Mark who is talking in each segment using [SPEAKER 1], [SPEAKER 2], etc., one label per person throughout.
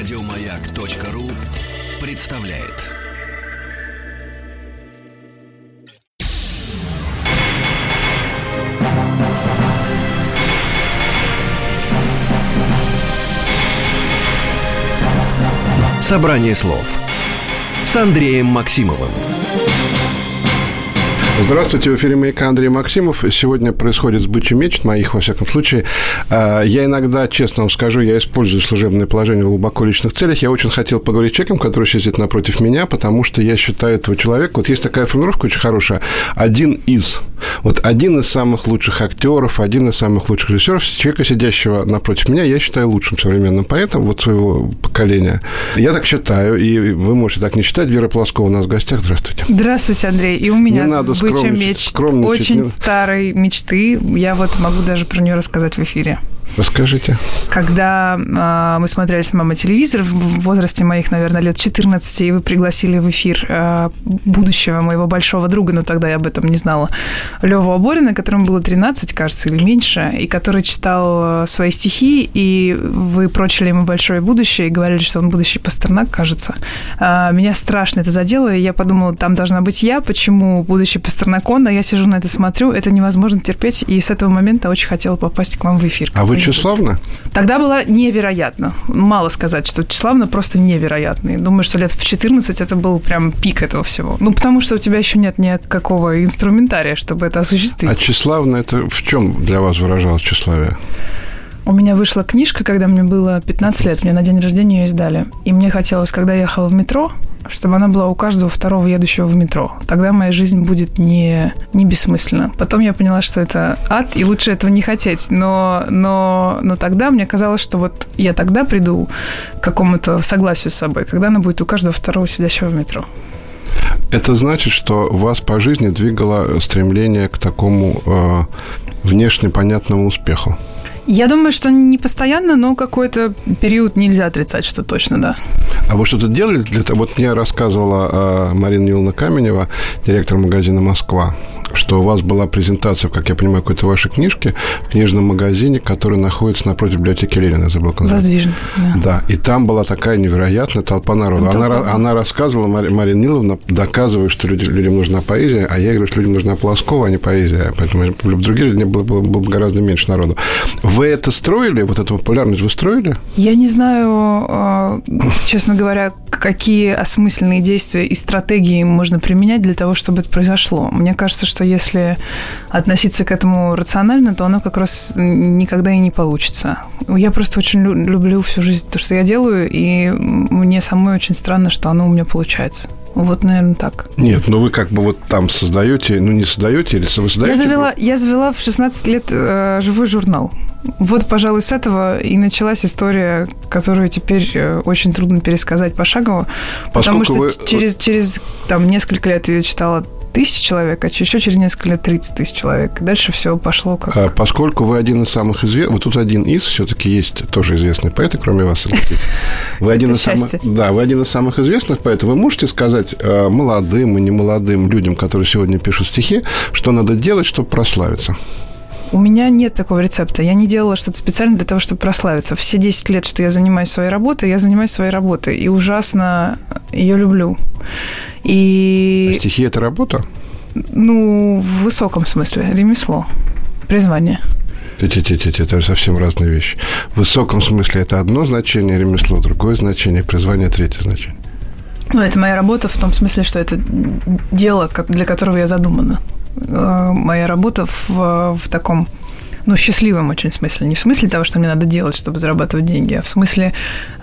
[SPEAKER 1] Радиомаяк.ру представляет. Собрание слов с Андреем Максимовым.
[SPEAKER 2] Здравствуйте, в эфире «Маяка» Андрей Максимов. Сегодня происходит сбыча меч, моих, во всяком случае. А, я иногда, честно вам скажу, я использую служебное положение в глубоко личных целях. Я очень хотел поговорить с человеком, который сидит напротив меня, потому что я считаю этого человека... Вот есть такая формулировка очень хорошая. Один из. Вот один из самых лучших актеров, один из самых лучших режиссеров. Человека, сидящего напротив меня, я считаю лучшим современным поэтом вот своего поколения. Я так считаю, и вы можете так не считать. Вера Плоскова у нас в гостях. Здравствуйте.
[SPEAKER 3] Здравствуйте, Андрей. И у меня
[SPEAKER 2] не надо
[SPEAKER 3] сбыча меч очень старой мечты. Я вот могу даже про нее рассказать в эфире.
[SPEAKER 2] Расскажите.
[SPEAKER 3] Когда э, мы смотрели с мамой телевизор в возрасте моих, наверное, лет 14, и вы пригласили в эфир э, будущего моего большого друга, но тогда я об этом не знала, Леву Аборина, которому было 13, кажется, или меньше, и который читал свои стихи, и вы прочили ему большое будущее и говорили, что он будущий Пастернак, кажется. Э, меня страшно это задело, и я подумала, там должна быть я, почему будущий Пастернак он, а я сижу на это смотрю, это невозможно терпеть, и с этого момента очень хотела попасть к вам в эфир.
[SPEAKER 2] А вы тщеславна?
[SPEAKER 3] Тогда было невероятно. Мало сказать, что тщеславно просто невероятно. Думаю, что лет в 14 это был прям пик этого всего. Ну, потому что у тебя еще нет никакого инструментария, чтобы это осуществить.
[SPEAKER 2] А тщеславно это в чем для вас выражалось тщеславие?
[SPEAKER 3] У меня вышла книжка, когда мне было 15 лет, мне на день рождения ее издали. И мне хотелось, когда я ехала в метро, чтобы она была у каждого второго едущего в метро. Тогда моя жизнь будет не, не бессмысленна. Потом я поняла, что это ад, и лучше этого не хотеть. Но, но, но тогда мне казалось, что вот я тогда приду к какому-то согласию с собой, когда она будет у каждого второго сидящего в метро.
[SPEAKER 2] Это значит, что вас по жизни двигало стремление к такому э, внешне понятному успеху.
[SPEAKER 3] Я думаю, что не постоянно, но какой-то период нельзя отрицать, что точно, да.
[SPEAKER 2] А вы что-то делали для того? Вот мне рассказывала э, Марина Юловна Каменева, директор магазина «Москва», что у вас была презентация, как я понимаю, какой-то вашей книжки в книжном магазине, который находится напротив библиотеки Ленина, забыл
[SPEAKER 3] Воздвижен,
[SPEAKER 2] да. Да, и там была такая невероятная толпа народа. Она, она рассказывала, Марина Ниловна, доказывая, что люди, людям нужна поэзия, а я говорю, что людям нужна Плоскова, а не поэзия. Поэтому в другие люди было, было, было гораздо меньше народу. Вы это строили, вот эту популярность вы строили?
[SPEAKER 3] Я не знаю, а, честно говоря, какие осмысленные действия и стратегии можно применять для того, чтобы это произошло. Мне кажется, что если относиться к этому рационально, то оно как раз никогда и не получится. Я просто очень люблю всю жизнь то, что я делаю, и мне самой очень странно, что оно у меня получается. Вот, наверное, так.
[SPEAKER 2] Нет, ну вы как бы вот там создаете, ну не создаете, или вы создаете?
[SPEAKER 3] Я завела, я завела в 16 лет э, живой журнал. Вот, пожалуй, с этого и началась история, которую теперь э, очень трудно пересказать пошагово, Поскольку потому что вы... через, через там, несколько лет я читала тысяч человек, а еще через несколько лет 30 тысяч человек. Дальше все пошло как...
[SPEAKER 2] А поскольку вы один из самых известных, вы тут один из, все-таки есть тоже известные поэты, кроме вас, согласитесь. Вы один из самых, да, вы один из самых известных поэтов. Вы можете сказать э, молодым и немолодым людям, которые сегодня пишут стихи, что надо делать, чтобы прославиться?
[SPEAKER 3] У меня нет такого рецепта. Я не делала что-то специально для того, чтобы прославиться. Все 10 лет, что я занимаюсь своей работой, я занимаюсь своей работой. И ужасно ее люблю.
[SPEAKER 2] И... А стихи – это работа?
[SPEAKER 3] Ну, в высоком смысле. Ремесло. Призвание.
[SPEAKER 2] Это совсем разные вещи. В высоком смысле это одно значение ремесло, другое значение, призвание, третье значение.
[SPEAKER 3] Ну, это моя работа в том смысле, что это дело, для которого я задумана. Э, моя работа в, в таком ну, счастливом очень смысле. Не в смысле того, что мне надо делать, чтобы зарабатывать деньги, а в смысле,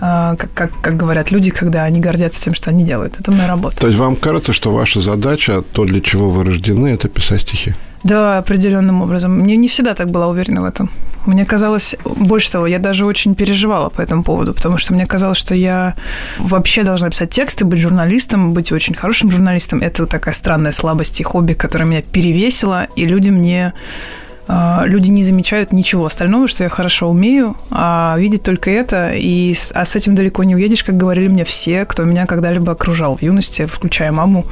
[SPEAKER 3] э, как, как, как говорят люди, когда они гордятся тем, что они делают. Это моя работа.
[SPEAKER 2] То есть вам кажется, что ваша задача, то, для чего вы рождены, это писать стихи?
[SPEAKER 3] Да, определенным образом. Мне не всегда так была уверена в этом. Мне казалось, больше того, я даже очень переживала по этому поводу, потому что мне казалось, что я вообще должна писать тексты, быть журналистом, быть очень хорошим журналистом. Это такая странная слабость и хобби, которая меня перевесила, и люди мне а, люди не замечают ничего остального, что я хорошо умею, а видят только это, и, а с этим далеко не уедешь, как говорили мне все, кто меня когда-либо окружал в юности, включая маму.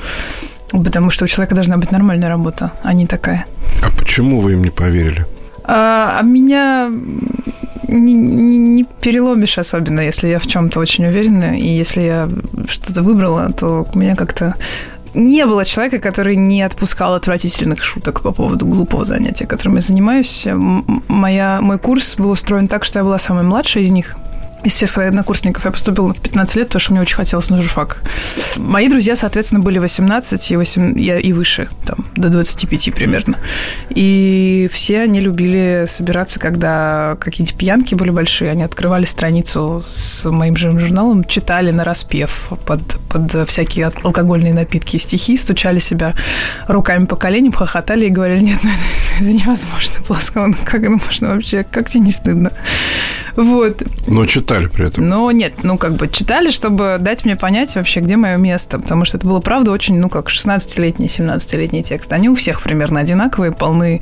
[SPEAKER 3] Потому что у человека должна быть нормальная работа, а не такая.
[SPEAKER 2] А почему вы им не поверили?
[SPEAKER 3] А, а меня не, не, не переломишь особенно, если я в чем-то очень уверена, и если я что-то выбрала, то у меня как-то не было человека, который не отпускал отвратительных шуток по поводу глупого занятия, которым я занимаюсь. Моя, мой курс был устроен так, что я была самой младшей из них из всех своих однокурсников я поступила в 15 лет, потому что мне очень хотелось на журфак. Мои друзья, соответственно, были 18 и, 8, я, и выше, там, до 25 примерно. И все они любили собираться, когда какие-то пьянки были большие. Они открывали страницу с моим же журналом, читали на распев под, под всякие алкогольные напитки и стихи, стучали себя руками по коленям, хохотали и говорили, нет, ну, это, невозможно. Сказала, ну как это можно вообще, как тебе не стыдно? Вот.
[SPEAKER 2] Но читали при этом.
[SPEAKER 3] Но нет, ну как бы читали, чтобы дать мне понять вообще, где мое место. Потому что это было, правда, очень, ну как 16-летний, 17-летний текст. Они у всех примерно одинаковые, полны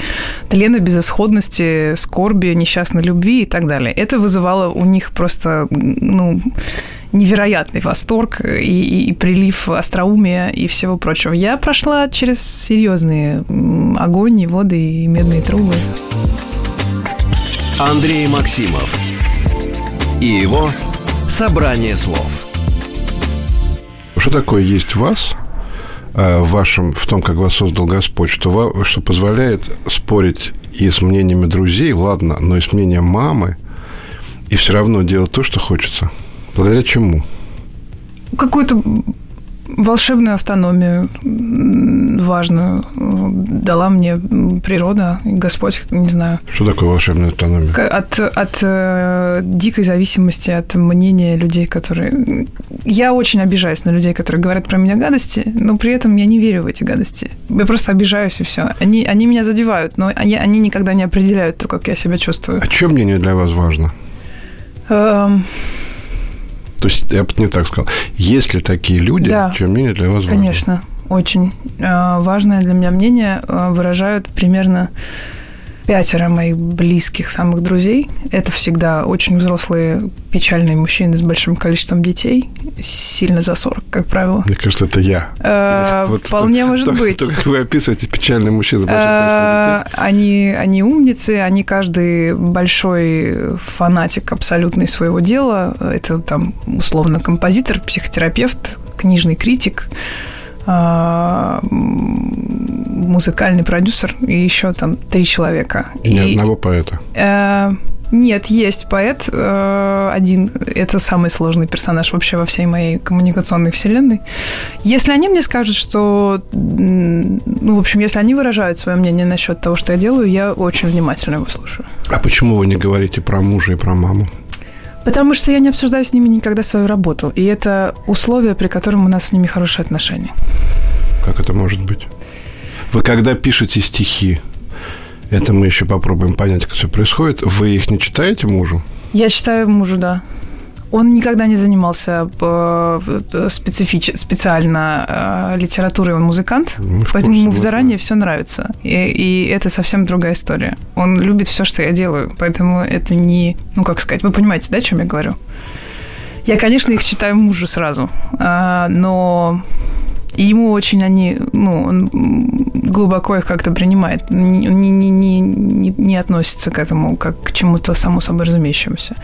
[SPEAKER 3] тлена, безысходности, скорби, несчастной любви и так далее. Это вызывало у них просто, ну, невероятный восторг и, и, и прилив остроумия и всего прочего. Я прошла через серьезные огонь и воды и медные трубы.
[SPEAKER 1] Андрей Максимов и его «Собрание слов».
[SPEAKER 2] Что такое есть вас, э, в вашем, в том, как вас создал Господь, что, что позволяет спорить и с мнениями друзей, ладно, но и с мнением мамы, и все равно делать то, что хочется? Благодаря чему?
[SPEAKER 3] Какой-то волшебную автономию важную дала мне природа, Господь, не знаю.
[SPEAKER 2] Что такое волшебная автономия?
[SPEAKER 3] От, от э, дикой зависимости от мнения людей, которые... Я очень обижаюсь на людей, которые говорят про меня гадости, но при этом я не верю в эти гадости. Я просто обижаюсь, и все. Они, они меня задевают, но они, они никогда не определяют то, как я себя чувствую.
[SPEAKER 2] А чем мнение для вас важно?
[SPEAKER 3] Эм...
[SPEAKER 2] То есть, я бы не так сказал. Есть ли такие люди, да, чье мнение для вас важно?
[SPEAKER 3] Конечно, очень. Э, важное для меня мнение э, выражают примерно пятеро моих близких самых друзей. Это всегда очень взрослые, печальные мужчины с большим количеством детей, сильно за 40, как правило.
[SPEAKER 2] Мне кажется, это я.
[SPEAKER 3] Э, вот вполне то, может
[SPEAKER 2] то,
[SPEAKER 3] быть.
[SPEAKER 2] То, как вы описываете печальные мужчины с большим количеством детей.
[SPEAKER 3] Они, они умницы, они каждый большой фанатик абсолютный своего дела. Это там условно композитор, психотерапевт, книжный критик музыкальный продюсер и еще там три человека.
[SPEAKER 2] И ни одного поэта.
[SPEAKER 3] Э, нет, есть поэт э, один. Это самый сложный персонаж вообще во всей моей коммуникационной вселенной. Если они мне скажут, что... Ну, в общем, если они выражают свое мнение насчет того, что я делаю, я очень внимательно его слушаю.
[SPEAKER 2] А почему вы не говорите про мужа и про маму?
[SPEAKER 3] Потому что я не обсуждаю с ними никогда свою работу. И это условие, при котором у нас с ними хорошие отношения.
[SPEAKER 2] Как это может быть? Вы когда пишете стихи, это мы еще попробуем понять, как все происходит, вы их не читаете мужу?
[SPEAKER 3] Я читаю мужу, да. Он никогда не занимался э, специфич... специально э, литературой, он музыкант, ну, поэтому ему заранее все нравится. И, и это совсем другая история. Он любит все, что я делаю, поэтому это не, ну как сказать, вы понимаете, да, о чем я говорю? Я, конечно, их читаю мужу сразу, а, но и ему очень они, ну, он глубоко их как-то принимает, не, не, не, не, не относится к этому как к чему-то само собой разумеющемуся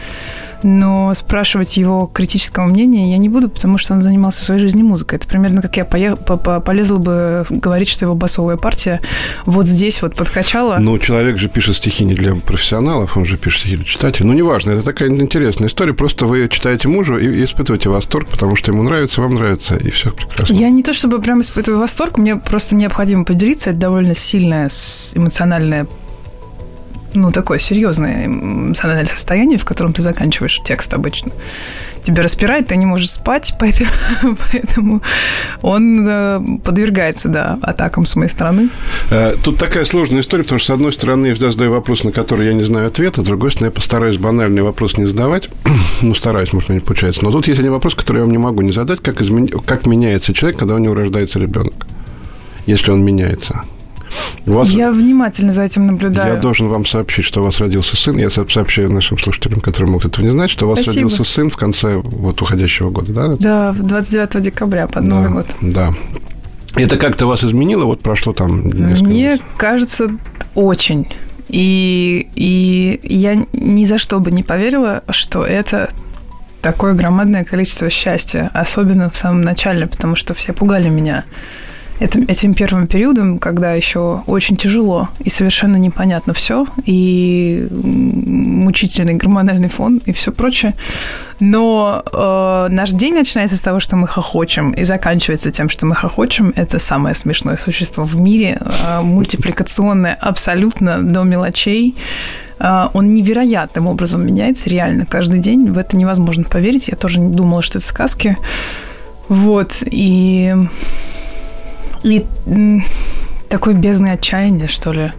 [SPEAKER 3] но спрашивать его критического мнения я не буду, потому что он занимался в своей жизни музыкой. Это примерно как я полезла бы говорить, что его басовая партия вот здесь вот подкачала.
[SPEAKER 2] Ну, человек же пишет стихи не для профессионалов, он же пишет стихи для читателей. Ну, неважно, это такая интересная история. Просто вы читаете мужу и испытываете восторг, потому что ему нравится, вам нравится, и все прекрасно.
[SPEAKER 3] Я не то чтобы прям испытываю восторг, мне просто необходимо поделиться. Это довольно сильная эмоциональная ну, такое серьезное эмоциональное состояние, в котором ты заканчиваешь текст обычно. Тебя распирает, ты не можешь спать, поэтому, поэтому он э, подвергается, да, атакам с моей стороны.
[SPEAKER 2] Э, тут такая сложная история, потому что, с одной стороны, я всегда задаю вопрос, на который я не знаю ответа, с другой стороны, я постараюсь банальный вопрос не задавать. ну, стараюсь, может, не получается. Но тут есть один вопрос, который я вам не могу не задать. Как, измен... как меняется человек, когда у него рождается ребенок? Если он меняется.
[SPEAKER 3] Вас... Я внимательно за этим наблюдаю.
[SPEAKER 2] Я должен вам сообщить, что у вас родился сын. Я сообщаю нашим слушателям, которые могут этого не знать, что у вас Спасибо. родился сын в конце вот уходящего года, да?
[SPEAKER 3] Да, 29 декабря под Новый
[SPEAKER 2] да,
[SPEAKER 3] год.
[SPEAKER 2] Да. Это как-то вас изменило? Вот прошло там
[SPEAKER 3] несколько Мне кажется, очень. И, и я ни за что бы не поверила, что это такое громадное количество счастья, особенно в самом начале, потому что все пугали меня этим, этим первым периодом, когда еще очень тяжело и совершенно непонятно все, и мучительный гормональный фон и все прочее. Но э, наш день начинается с того, что мы хохочем, и заканчивается тем, что мы хохочем. Это самое смешное существо в мире, э, мультипликационное абсолютно до мелочей. Э, он невероятным образом меняется реально каждый день. В это невозможно поверить. Я тоже не думала, что это сказки. Вот. И и такой бездны отчаяния, что ли.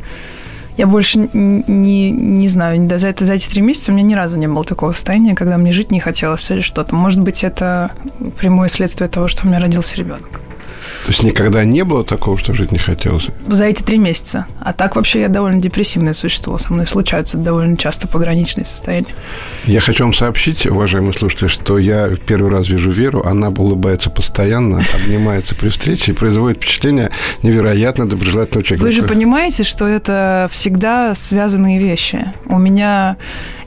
[SPEAKER 3] Я больше не, не знаю, за, это, за эти три месяца у меня ни разу не было такого состояния, когда мне жить не хотелось или что-то. Может быть, это прямое следствие того, что у меня родился ребенок.
[SPEAKER 2] То есть никогда не было такого, что жить не хотелось?
[SPEAKER 3] За эти три месяца. А так вообще я довольно депрессивное существо. Со мной случаются довольно часто пограничные состояния.
[SPEAKER 2] Я хочу вам сообщить, уважаемые слушатели, что я первый раз вижу Веру. Она улыбается постоянно, обнимается при встрече и производит впечатление невероятно доброжелательного человека.
[SPEAKER 3] Вы же понимаете, что это всегда связанные вещи. У меня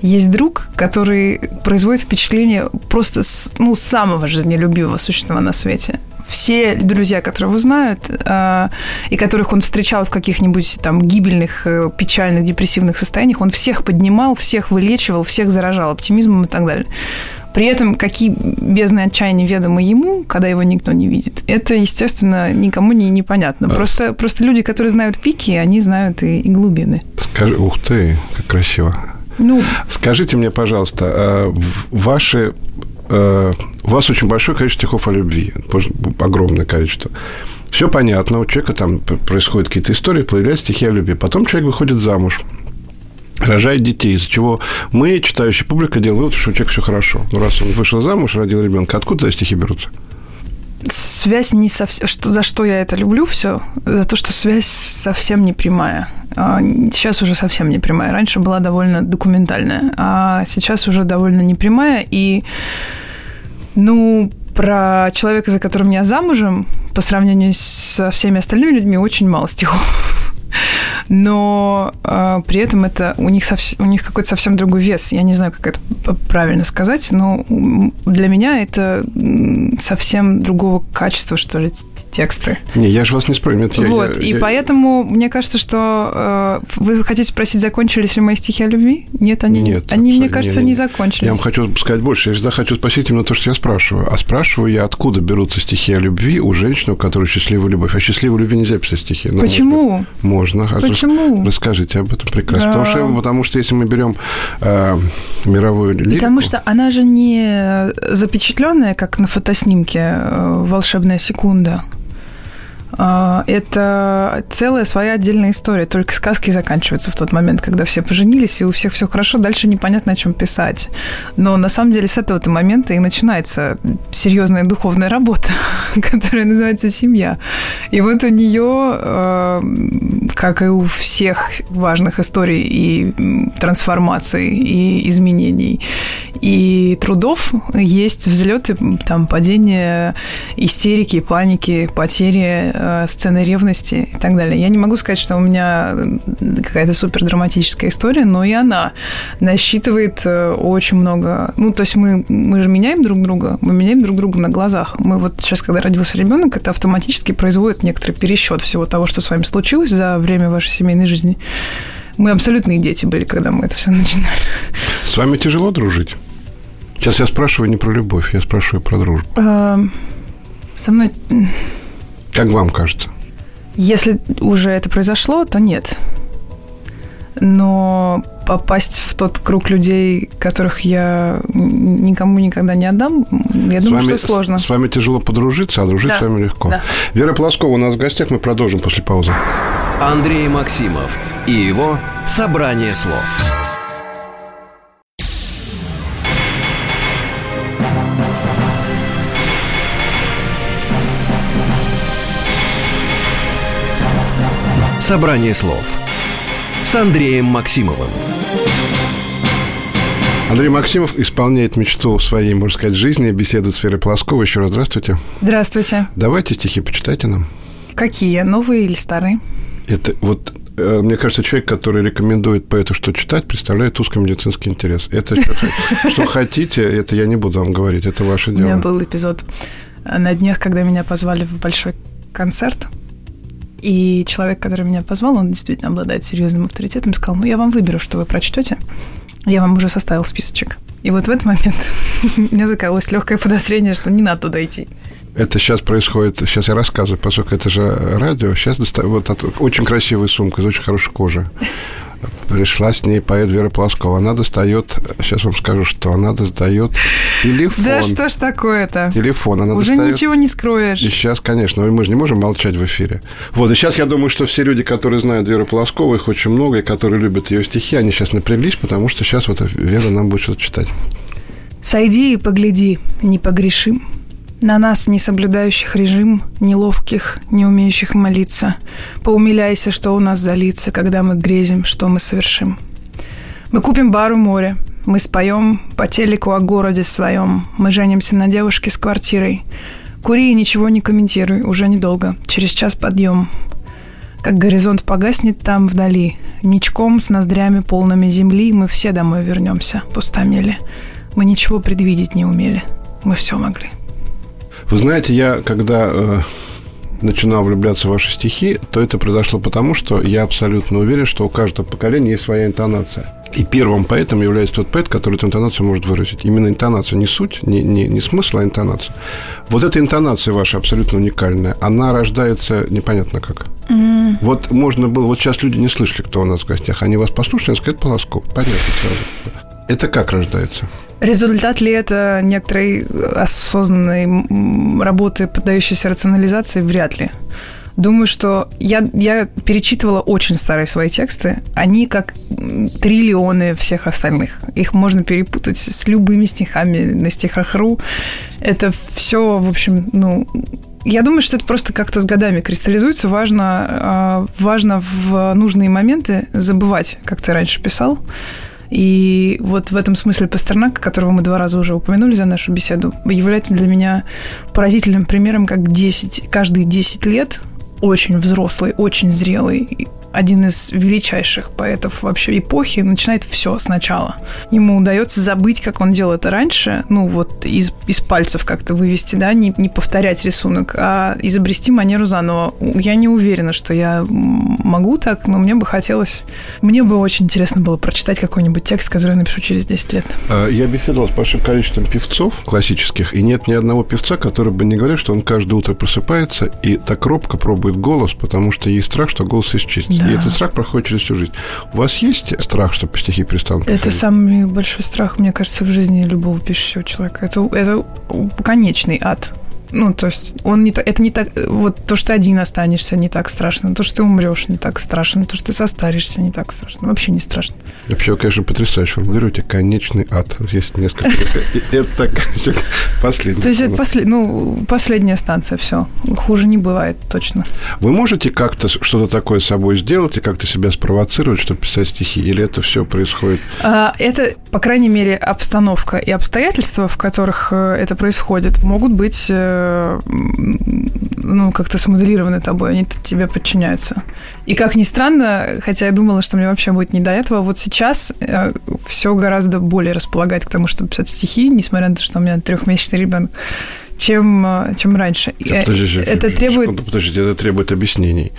[SPEAKER 3] есть друг, который производит впечатление просто ну, самого жизнелюбивого существа на свете все друзья, которые его знают, э, и которых он встречал в каких-нибудь там гибельных, э, печальных, депрессивных состояниях, он всех поднимал, всех вылечивал, всех заражал оптимизмом и так далее. При этом какие бездны отчаяния ведомы ему, когда его никто не видит, это, естественно, никому не непонятно. Просто, просто люди, которые знают пики, они знают и, и глубины.
[SPEAKER 2] Скажи, ух ты, как красиво. Ну, Скажите мне, пожалуйста, а ваши Э, у вас очень большое количество стихов о любви, огромное количество. Все понятно, у человека там происходят какие-то истории, появляются стихи о любви. Потом человек выходит замуж, рожает детей, из-за чего мы, читающая публика, делаем вывод, что у человека все хорошо. Ну, раз он вышел замуж, родил ребенка, откуда стихи берутся?
[SPEAKER 3] Связь не совсем... Что, за что я это люблю все? За то, что связь совсем не прямая. А, сейчас уже совсем не прямая. Раньше была довольно документальная, а сейчас уже довольно непрямая. И, ну, про человека, за которым я замужем, по сравнению со всеми остальными людьми, очень мало стихов но э, при этом это у них, совс- у них какой-то совсем другой вес. Я не знаю, как это правильно сказать, но для меня это совсем другого качества, что ли, тексты.
[SPEAKER 2] Не, я же вас не спорю.
[SPEAKER 3] Вот, я, и я... поэтому мне кажется, что э, вы хотите спросить, закончились ли мои стихи о любви? Нет, они, нет, они мне кажется, не, не, не закончились.
[SPEAKER 2] Я вам хочу сказать больше. Я всегда хочу спросить именно то, что я спрашиваю. А спрашиваю я, откуда берутся стихи о любви у женщины, у которой счастливая любовь. А счастливой любви нельзя писать стихи.
[SPEAKER 3] Почему?
[SPEAKER 2] Можно. А
[SPEAKER 3] Почему?
[SPEAKER 2] Расскажите об этом прекрасно. Да. Потому, что, потому что если мы берем э, мировую лирику...
[SPEAKER 3] Потому что она же не запечатленная, как на фотоснимке э, «Волшебная секунда». А, это целая своя отдельная история. Только сказки заканчиваются в тот момент, когда все поженились, и у всех все хорошо, дальше непонятно, о чем писать. Но на самом деле с этого-то момента и начинается серьезная духовная работа, которая называется семья. И вот у нее, а, как и у всех важных историй и трансформаций, и изменений, и трудов, есть взлеты, там, падения, истерики, паники, потери э, сцены ревности и так далее. Я не могу сказать, что у меня какая-то супер драматическая история, но и она насчитывает э, очень много. Ну, то есть мы, мы же меняем друг друга, мы меняем друг друга на глазах. Мы вот сейчас, когда родился ребенок, это автоматически производит некоторый пересчет всего того, что с вами случилось за время вашей семейной жизни. Мы абсолютные дети были, когда мы это все начинали.
[SPEAKER 2] С вами тяжело дружить? Сейчас я спрашиваю не про любовь, я спрашиваю про дружбу. А,
[SPEAKER 3] со мной
[SPEAKER 2] как вам кажется?
[SPEAKER 3] Если уже это произошло, то нет. Но попасть в тот круг людей, которых я никому никогда не отдам, я с думаю, вами, что сложно.
[SPEAKER 2] С вами тяжело подружиться, а дружить да. с вами легко. Да. Вера Плоскова у нас в гостях, мы продолжим после паузы.
[SPEAKER 1] Андрей Максимов и его «Собрание слов». Собрание слов с Андреем Максимовым.
[SPEAKER 2] Андрей Максимов исполняет мечту своей, можно сказать, жизни, беседует с Верой Плосковой. Еще раз здравствуйте.
[SPEAKER 3] Здравствуйте.
[SPEAKER 2] Давайте стихи почитайте нам.
[SPEAKER 3] Какие, новые или старые?
[SPEAKER 2] Это вот э, мне кажется, человек, который рекомендует поэту, что читать, представляет узкий медицинский интерес. Это что хотите, это я не буду вам говорить, это ваше дело.
[SPEAKER 3] У меня был эпизод на днях, когда меня позвали в большой концерт, и человек, который меня позвал, он действительно обладает серьезным авторитетом, сказал, ну, я вам выберу, что вы прочтете. Я вам уже составил списочек. И вот в этот момент у меня закралось легкое подозрение, что не надо туда идти.
[SPEAKER 2] Это сейчас происходит, сейчас я рассказываю, поскольку это же радио. Сейчас достаю, вот от, очень красивая сумка из очень хорошей кожи. Пришла с ней поэт Вера Плоскова. Она достает, сейчас вам скажу, что она достает телефон.
[SPEAKER 3] Да что ж такое-то?
[SPEAKER 2] Телефон. Она
[SPEAKER 3] Уже
[SPEAKER 2] достает...
[SPEAKER 3] ничего не скроешь.
[SPEAKER 2] И сейчас, конечно, мы же не можем молчать в эфире. Вот, и сейчас я думаю, что все люди, которые знают Веру Полоскову, их очень много, и которые любят ее стихи, они сейчас напряглись, потому что сейчас вот Вера нам будет что-то читать.
[SPEAKER 3] Сойди и погляди, не погрешим. На нас, не соблюдающих режим, неловких, не умеющих молиться. Поумиляйся, что у нас за лица, когда мы грезим, что мы совершим. Мы купим бар у моря, мы споем по телеку о городе своем, мы женимся на девушке с квартирой. Кури и ничего не комментируй, уже недолго, через час подъем. Как горизонт погаснет там вдали, ничком с ноздрями полными земли мы все домой вернемся, пустомели. Мы ничего предвидеть не умели, мы все могли.
[SPEAKER 2] Вы знаете, я когда э, начинал влюбляться в ваши стихи, то это произошло потому, что я абсолютно уверен, что у каждого поколения есть своя интонация. И первым поэтом является тот поэт, который эту интонацию может выразить. Именно интонация, не суть, не, не, не смысл, а интонация. Вот эта интонация ваша абсолютно уникальная. Она рождается непонятно как. Mm. Вот можно было... Вот сейчас люди не слышали, кто у нас в гостях. Они вас послушали, они скажут, Полосков. Понятно сразу. Это как рождается?
[SPEAKER 3] Результат ли это некоторой осознанной работы, поддающейся рационализации? Вряд ли. Думаю, что я, я перечитывала очень старые свои тексты. Они как триллионы всех остальных. Их можно перепутать с любыми стихами на стихах.ру. Это все, в общем, ну, я думаю, что это просто как-то с годами кристаллизуется. Важно, а, важно в нужные моменты забывать, как ты раньше писал, и вот в этом смысле Пастернак, которого мы два раза уже упомянули за нашу беседу, является для меня поразительным примером, как 10, каждые 10 лет очень взрослый, очень зрелый один из величайших поэтов вообще эпохи, начинает все сначала. Ему удается забыть, как он делал это раньше, ну вот из, из пальцев как-то вывести, да, не, не повторять рисунок, а изобрести манеру заново. Я не уверена, что я могу так, но мне бы хотелось... Мне бы очень интересно было прочитать какой-нибудь текст, который я напишу через 10 лет.
[SPEAKER 2] А, я беседовал с большим количеством певцов классических, и нет ни одного певца, который бы не говорил, что он каждое утро просыпается и так робко пробует голос, потому что есть страх, что голос исчезнет. Да. Да. И этот страх проходит через всю жизнь. У вас есть страх, что стихи перестанут
[SPEAKER 3] Это самый большой страх, мне кажется, в жизни любого пишущего человека. Это, это конечный ад. Ну, то есть он не это не так, вот то, что ты один останешься, не так страшно, то, что ты умрешь, не так страшно, то, что ты состаришься, не так страшно, вообще не страшно.
[SPEAKER 2] Вообще, конечно, потрясающе формулируете конечный ад. Есть несколько. Это последний.
[SPEAKER 3] То есть это ну, последняя станция, все. Хуже не бывает, точно.
[SPEAKER 2] Вы можете как-то что-то такое с собой сделать и как-то себя спровоцировать, чтобы писать стихи? Или это все происходит?
[SPEAKER 3] А, это, по крайней мере, обстановка и обстоятельства, в которых э, это происходит, могут быть э, ну, как-то смоделированы тобой, они тебе подчиняются. И как ни странно, хотя я думала, что мне вообще будет не до этого, вот сейчас э, все гораздо более располагает к тому, чтобы писать стихи, несмотря на то, что у меня трехмесячный ребенок, чем, э, чем раньше.
[SPEAKER 2] Подожди, это требует... Подождите, это требует объяснений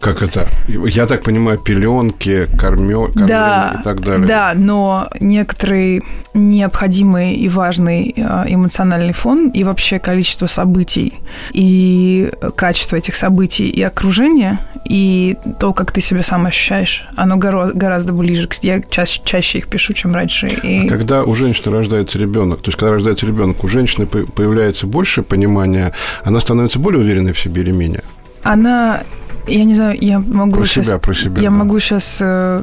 [SPEAKER 2] как это? Я так понимаю, пеленки, кормё,
[SPEAKER 3] да,
[SPEAKER 2] и так далее.
[SPEAKER 3] Да, но некоторый необходимый и важный э, эмоциональный фон и вообще количество событий и качество этих событий и окружения и то, как ты себя сам ощущаешь, оно гораздо ближе. Я чаще, чаще их пишу, чем раньше.
[SPEAKER 2] И... А когда у женщины рождается ребенок, то есть когда рождается ребенок, у женщины появляется больше понимания, она становится более уверенной в себе или менее?
[SPEAKER 3] Она я не знаю, я могу
[SPEAKER 2] про
[SPEAKER 3] сейчас...
[SPEAKER 2] Себя, про себя,
[SPEAKER 3] я
[SPEAKER 2] да.
[SPEAKER 3] могу сейчас э,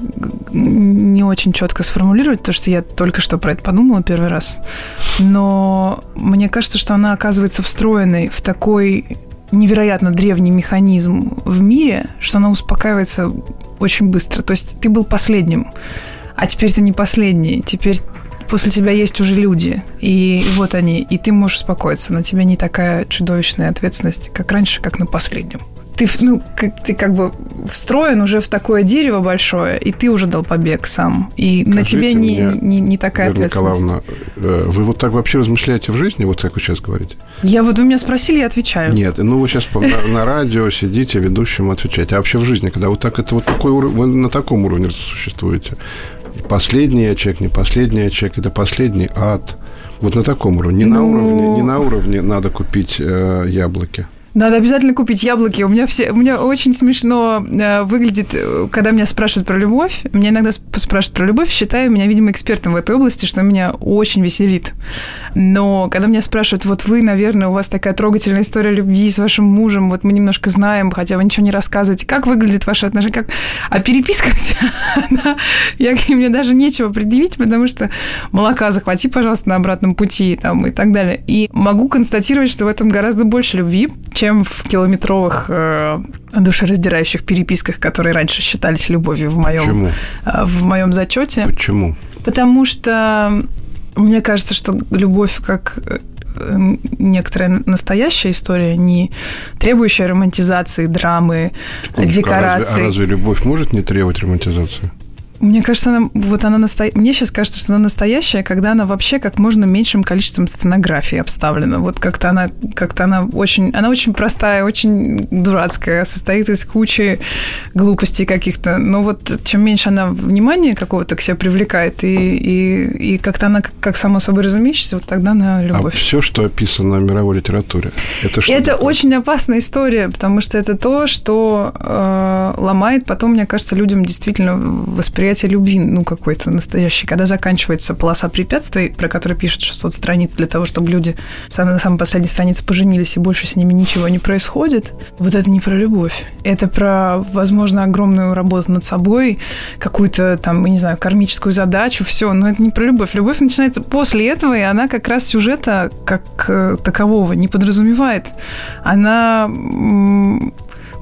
[SPEAKER 3] не очень четко сформулировать, потому что я только что про это подумала первый раз. Но мне кажется, что она оказывается встроенной в такой невероятно древний механизм в мире, что она успокаивается очень быстро. То есть ты был последним, а теперь ты не последний. Теперь после тебя есть уже люди, и вот они, и ты можешь успокоиться. На тебя не такая чудовищная ответственность, как раньше, как на последнем. Ты, ну, как, ты как бы встроен уже в такое дерево большое, и ты уже дал побег сам. И Скажите на тебе не, мне, не, не такая Вера ответственность. Николаевна,
[SPEAKER 2] э, вы вот так вообще размышляете в жизни, вот как вы сейчас говорите?
[SPEAKER 3] Я вот вы меня спросили, я отвечаю.
[SPEAKER 2] Нет, ну вы сейчас на, на радио сидите, ведущему отвечаете. А вообще в жизни, когда вот так это вот такой уровень, вы на таком уровне существуете. Последний ячейк, не последний ячейк, это последний ад. Вот на таком уровне. Не, ну... на, уровне, не на уровне надо купить э, яблоки.
[SPEAKER 3] Надо обязательно купить яблоки. У меня все, у меня очень смешно э, выглядит, э, когда меня спрашивают про любовь. Меня иногда спрашивают про любовь, считаю меня, видимо, экспертом в этой области, что меня очень веселит. Но когда меня спрашивают, вот вы, наверное, у вас такая трогательная история любви с вашим мужем, вот мы немножко знаем, хотя вы ничего не рассказываете, как выглядит ваше отношение, как... А переписка вся. Я, мне даже нечего предъявить, потому что молока захвати, пожалуйста, на обратном пути там, и так далее. И могу констатировать, что в этом гораздо больше любви, чем в километровых э, душераздирающих переписках, которые раньше считались любовью в моем, э, в моем зачете.
[SPEAKER 2] Почему?
[SPEAKER 3] Потому что мне кажется, что любовь как э, некоторая настоящая история, не требующая романтизации, драмы, Секундочку, декораций.
[SPEAKER 2] А разве, а разве любовь может не требовать романтизации?
[SPEAKER 3] Мне кажется, она, вот она насто... Мне сейчас кажется, что она настоящая, когда она вообще как можно меньшим количеством сценографии обставлена. Вот как-то она, как-то она очень, она очень простая, очень дурацкая, состоит из кучи глупостей каких-то. Но вот чем меньше она внимания какого-то к себе привлекает, и, и, и как-то она как само собой разумеющаяся, вот тогда она а любовь.
[SPEAKER 2] А все, что описано в мировой литературе, это что?
[SPEAKER 3] Это такое? очень опасная история, потому что это то, что э, ломает потом, мне кажется, людям действительно восприятие восприятие любви, ну, какой-то настоящий. Когда заканчивается полоса препятствий, про которую пишет 600 страниц для того, чтобы люди на самой последней странице поженились, и больше с ними ничего не происходит, вот это не про любовь. Это про, возможно, огромную работу над собой, какую-то там, не знаю, кармическую задачу, все, но это не про любовь. Любовь начинается после этого, и она как раз сюжета как э, такового не подразумевает. Она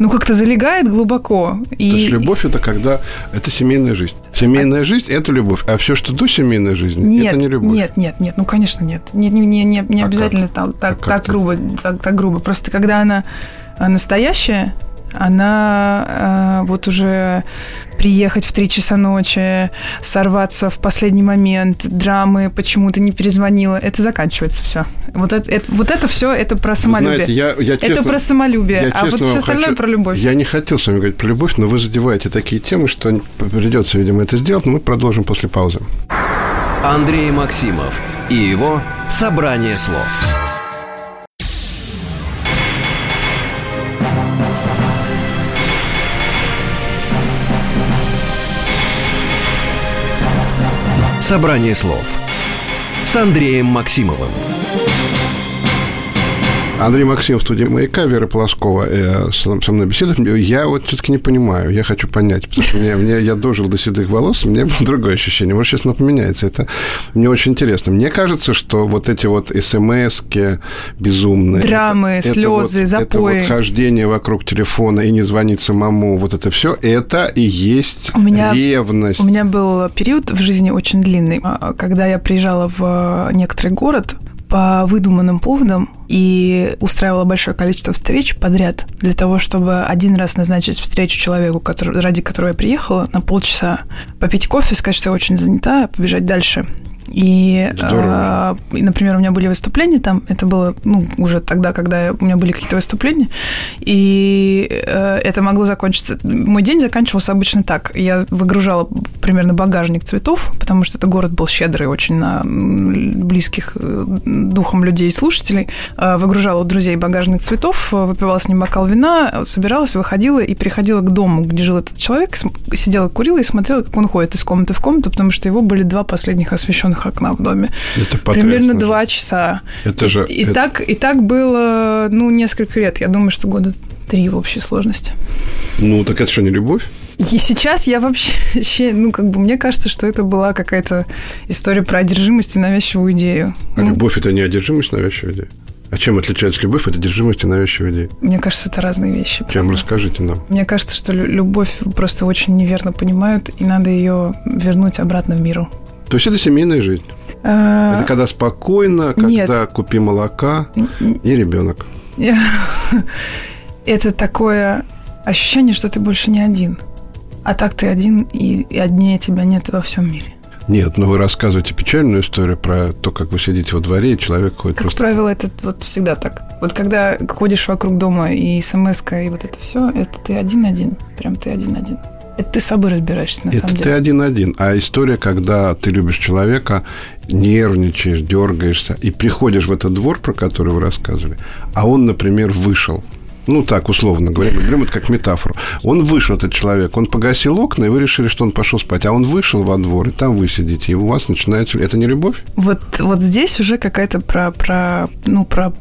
[SPEAKER 3] ну, как-то залегает глубоко.
[SPEAKER 2] И... То есть любовь это когда это семейная жизнь. Семейная а... жизнь это любовь, а все, что до семейной жизни,
[SPEAKER 3] нет,
[SPEAKER 2] это не любовь.
[SPEAKER 3] Нет, нет, нет, ну конечно нет. Не, не, не, не, не а обязательно как? так, так, а так грубо, так, так грубо. Просто когда она настоящая, она э, вот уже приехать в 3 часа ночи, сорваться в последний момент, драмы, почему то не перезвонила, это заканчивается все. Вот это, это, вот это все, это про самолюбие. Знаете, я, я честно, это про самолюбие, я а вот все остальное хочу, про любовь.
[SPEAKER 2] Я не хотел с вами говорить про любовь, но вы задеваете такие темы, что придется, видимо, это сделать, но мы продолжим после паузы.
[SPEAKER 1] Андрей Максимов и его «Собрание слов». Собрание слов с Андреем Максимовым.
[SPEAKER 2] Андрей Максим в студии «Маяка», Вера Полоскова э, со мной беседует. Я вот все-таки не понимаю, я хочу понять, потому что мне, мне, я дожил до седых волос, у меня было другое ощущение. Может, сейчас оно поменяется. Это мне очень интересно. Мне кажется, что вот эти вот смс безумные...
[SPEAKER 3] Драмы, это, слезы,
[SPEAKER 2] это
[SPEAKER 3] вот,
[SPEAKER 2] запои. Это вот хождение вокруг телефона и не звонить самому, вот это все, это и есть
[SPEAKER 3] у меня,
[SPEAKER 2] ревность.
[SPEAKER 3] У меня был период в жизни очень длинный, а, когда я приезжала в некоторый город, по выдуманным поводам и устраивала большое количество встреч подряд для того, чтобы один раз назначить встречу человеку, который, ради которого я приехала, на полчаса, попить кофе, сказать, что я очень занята, побежать дальше. И, э, и, например, у меня были выступления там, это было ну, уже тогда, когда у меня были какие-то выступления, и э, это могло закончиться. Мой день заканчивался обычно так. Я выгружала примерно багажник цветов, потому что это город был щедрый очень на близких э, духом людей и слушателей. Э, выгружала у друзей багажник цветов, выпивала с ним бокал вина, собиралась, выходила и приходила к дому, где жил этот человек, сидела, курила и смотрела, как он ходит из комнаты в комнату, потому что его были два последних освещенных окна в доме. Это Примерно два часа.
[SPEAKER 2] Это же...
[SPEAKER 3] И, это... Так, и так было, ну, несколько лет. Я думаю, что года три в общей сложности.
[SPEAKER 2] Ну, так это что, не любовь?
[SPEAKER 3] И сейчас я вообще, ну, как бы, мне кажется, что это была какая-то история про одержимость и навязчивую идею.
[SPEAKER 2] А ну, любовь – это не одержимость, навязчивая идея? А чем отличается любовь от одержимости навязчивой идеи?
[SPEAKER 3] Мне кажется, это разные вещи.
[SPEAKER 2] Чем правда? расскажите нам?
[SPEAKER 3] Мне кажется, что любовь просто очень неверно понимают, и надо ее вернуть обратно в миру.
[SPEAKER 2] То есть это семейная жизнь. А... Это когда спокойно, когда Нет. купи молока и ребенок.
[SPEAKER 3] это такое ощущение, что ты больше не один. А так ты один, и, и однее тебя нет во всем мире.
[SPEAKER 2] Нет, но вы рассказываете печальную историю про то, как вы сидите во дворе, и человек ходит
[SPEAKER 3] Как
[SPEAKER 2] просто...
[SPEAKER 3] правило, это вот всегда так. Вот когда ходишь вокруг дома и смс и вот это все, это ты один-один. Прям ты один-один. Это ты с собой разбираешься, на
[SPEAKER 2] Это
[SPEAKER 3] самом
[SPEAKER 2] ты
[SPEAKER 3] деле.
[SPEAKER 2] один-один. А история, когда ты любишь человека, нервничаешь, дергаешься, и приходишь в этот двор, про который вы рассказывали, а он, например, вышел. Ну, так, условно говоря, мы берем это как метафору. Он вышел, этот человек, он погасил окна, и вы решили, что он пошел спать. А он вышел во двор, и там вы сидите, и у вас начинается... Это не любовь?
[SPEAKER 3] Вот, вот здесь уже какая-то про, про, ну, про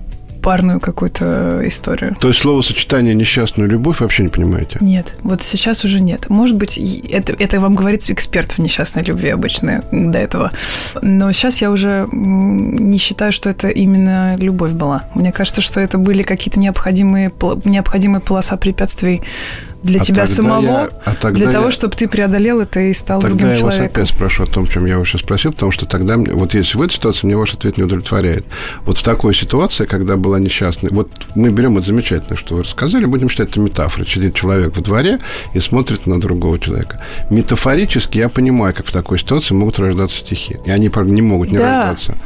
[SPEAKER 3] парную какую-то историю.
[SPEAKER 2] То есть словосочетание «несчастную любовь» вообще не понимаете?
[SPEAKER 3] Нет, вот сейчас уже нет. Может быть, это, это вам говорит эксперт в несчастной любви обычно до этого. Но сейчас я уже не считаю, что это именно любовь была. Мне кажется, что это были какие-то необходимые, необходимые полоса препятствий для
[SPEAKER 2] А
[SPEAKER 3] тебя
[SPEAKER 2] тогда
[SPEAKER 3] самого,
[SPEAKER 2] я- а тогда
[SPEAKER 3] для того,
[SPEAKER 2] я-
[SPEAKER 3] чтобы ты преодолел это и стал
[SPEAKER 2] Тогда
[SPEAKER 3] другим
[SPEAKER 2] я вас
[SPEAKER 3] человеком.
[SPEAKER 2] опять спрошу о том, чем я вас сейчас спросил, потому что тогда, вот если в этой ситуации, мне ваш ответ не удовлетворяет. Вот в такой ситуации, когда была несчастная, вот мы берем это замечательно, что вы рассказали, будем считать это метафорой. Сидит человек во дворе и смотрит на другого человека. Метафорически я понимаю, как в такой ситуации могут рождаться стихи. И они, не могут не
[SPEAKER 3] Да.
[SPEAKER 2] рождаться.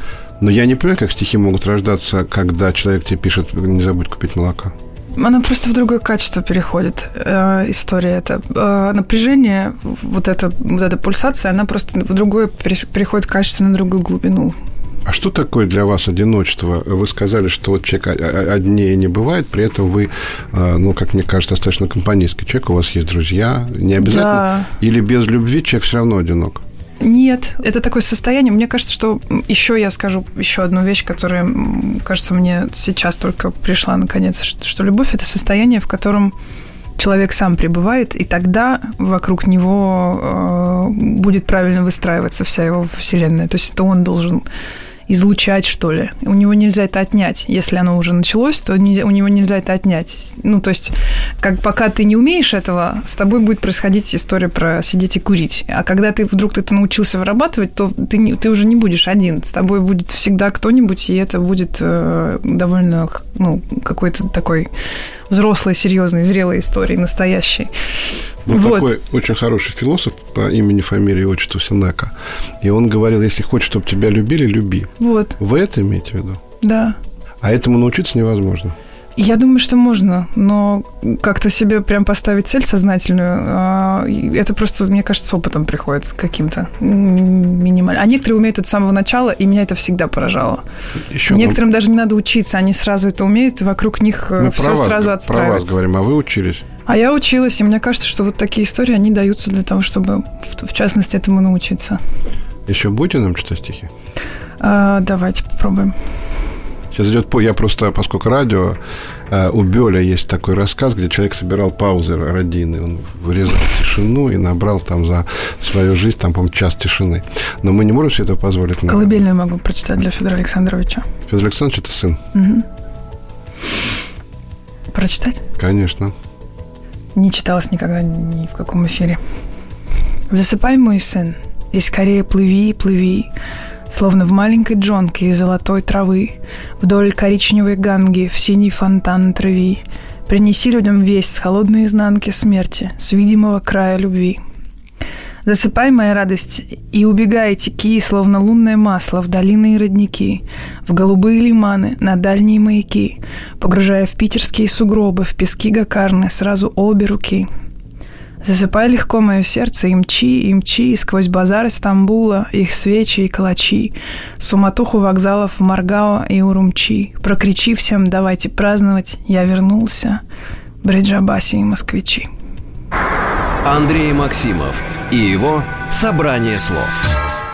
[SPEAKER 2] Но я не понимаю, как стихи могут рождаться, когда человек тебе пишет «не забудь купить молока».
[SPEAKER 3] Она просто в другое качество переходит. Э, история эта. Э, напряжение, вот эта, вот эта пульсация, она просто в другое переходит качество на другую глубину.
[SPEAKER 2] А что такое для вас одиночество? Вы сказали, что вот человек о- о- однее не бывает, при этом вы, э, ну, как мне кажется, достаточно компанейский человек, у вас есть друзья, не обязательно.
[SPEAKER 3] Да.
[SPEAKER 2] Или без любви человек все равно одинок.
[SPEAKER 3] Нет, это такое состояние. Мне кажется, что еще я скажу еще одну вещь, которая, кажется, мне сейчас только пришла наконец, что, что любовь это состояние, в котором человек сам пребывает, и тогда вокруг него э, будет правильно выстраиваться вся его вселенная. То есть это он должен излучать, что ли. У него нельзя это отнять. Если оно уже началось, то нельзя- у него нельзя это отнять. Ну, то есть, как пока ты не умеешь этого, с тобой будет происходить история про сидеть и курить. А когда ты вдруг это научился вырабатывать, то ты, не- ты уже не будешь один. С тобой будет всегда кто-нибудь, и это будет э, довольно, ну, какой-то такой взрослой, серьезной, зрелой истории, настоящей.
[SPEAKER 2] Был
[SPEAKER 3] Вот.
[SPEAKER 2] такой очень хороший философ по имени, фамилии отчеству Сенека. И он говорил, если хочешь, чтобы тебя любили, люби.
[SPEAKER 3] Вот,
[SPEAKER 2] Вы это имеете в виду?
[SPEAKER 3] да.
[SPEAKER 2] А этому научиться невозможно.
[SPEAKER 3] Я думаю, что можно, но как-то себе прям поставить цель сознательную, а, это просто, мне кажется, с опытом приходит каким-то минимально. А некоторые умеют это с самого начала, и меня это всегда поражало.
[SPEAKER 2] Еще
[SPEAKER 3] Некоторым даже не надо учиться, они сразу это умеют, и вокруг них
[SPEAKER 2] мы
[SPEAKER 3] все
[SPEAKER 2] про вас,
[SPEAKER 3] сразу
[SPEAKER 2] про вас
[SPEAKER 3] отстраивается.
[SPEAKER 2] говорим, а вы учились.
[SPEAKER 3] А я училась, и мне кажется, что вот такие истории, они даются для того, чтобы, в, в частности, этому научиться.
[SPEAKER 2] Еще будете нам читать стихи?
[SPEAKER 3] А, давайте попробуем.
[SPEAKER 2] Сейчас идет по... Я просто, поскольку радио, э, у Бёля есть такой рассказ, где человек собирал паузы родины. Он вырезал тишину и набрал там за свою жизнь, там, по-моему, час тишины. Но мы не можем себе это позволить.
[SPEAKER 3] Колыбельную могу прочитать для Федора Александровича.
[SPEAKER 2] Федор Александрович – это сын.
[SPEAKER 3] Мгм. Прочитать?
[SPEAKER 2] Конечно.
[SPEAKER 3] Не читалось никогда ни в каком эфире. Засыпай, мой сын, и скорее плыви, плыви, Словно в маленькой джонке из золотой травы, Вдоль коричневой ганги в синий фонтан трави. Принеси людям весть с холодной изнанки смерти, С видимого края любви. Засыпай, моя радость, и убегай, теки, словно лунное масло, в долины и родники, в голубые лиманы, на дальние маяки, погружая в питерские сугробы, в пески Гакарны, сразу обе руки. Засыпай легко мое сердце, и мчи, и мчи, сквозь базары Стамбула, их свечи и калачи, суматоху вокзалов в Маргао и Урумчи. Прокричи всем, давайте праздновать, я вернулся, Бриджабаси и москвичи.
[SPEAKER 1] Андрей Максимов и его «Собрание слов».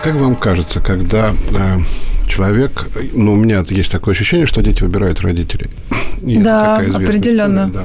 [SPEAKER 2] Как вам кажется, когда э, человек... Ну, у меня есть такое ощущение, что дети выбирают родителей. Есть
[SPEAKER 3] Да, определенно.
[SPEAKER 2] история, да.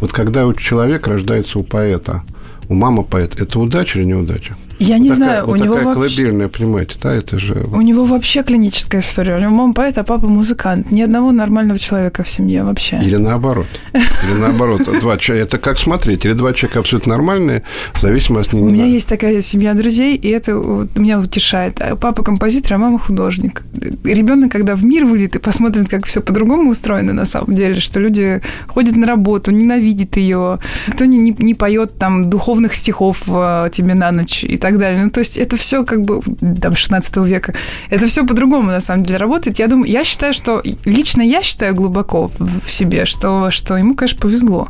[SPEAKER 2] Вот когда у человека рождается у поэта, у мамы поэт, это удача или неудача?
[SPEAKER 3] Я не
[SPEAKER 2] вот
[SPEAKER 3] знаю,
[SPEAKER 2] такая,
[SPEAKER 3] у
[SPEAKER 2] вот
[SPEAKER 3] него
[SPEAKER 2] такая
[SPEAKER 3] вообще...
[SPEAKER 2] колыбельная, понимаете, да, это же...
[SPEAKER 3] У него вообще клиническая история. У него мама поэт, а папа музыкант. Ни одного нормального человека в семье вообще.
[SPEAKER 2] Или наоборот. Или наоборот. Два человека. Это как смотреть. Или два человека абсолютно нормальные, в зависимости от...
[SPEAKER 3] У меня есть такая семья друзей, и это вот меня утешает. А Папа композитор, а мама художник. Ребенок, когда в мир выйдет и посмотрит, как все по-другому устроено на самом деле, что люди ходят на работу, ненавидят ее, кто не, не, не поет там духовных стихов э, тебе на ночь и так далее. Ну, то есть это все как бы там 16 века. Это все по-другому на самом деле работает. Я думаю, я считаю, что лично я считаю глубоко в себе, что, что ему, конечно, повезло.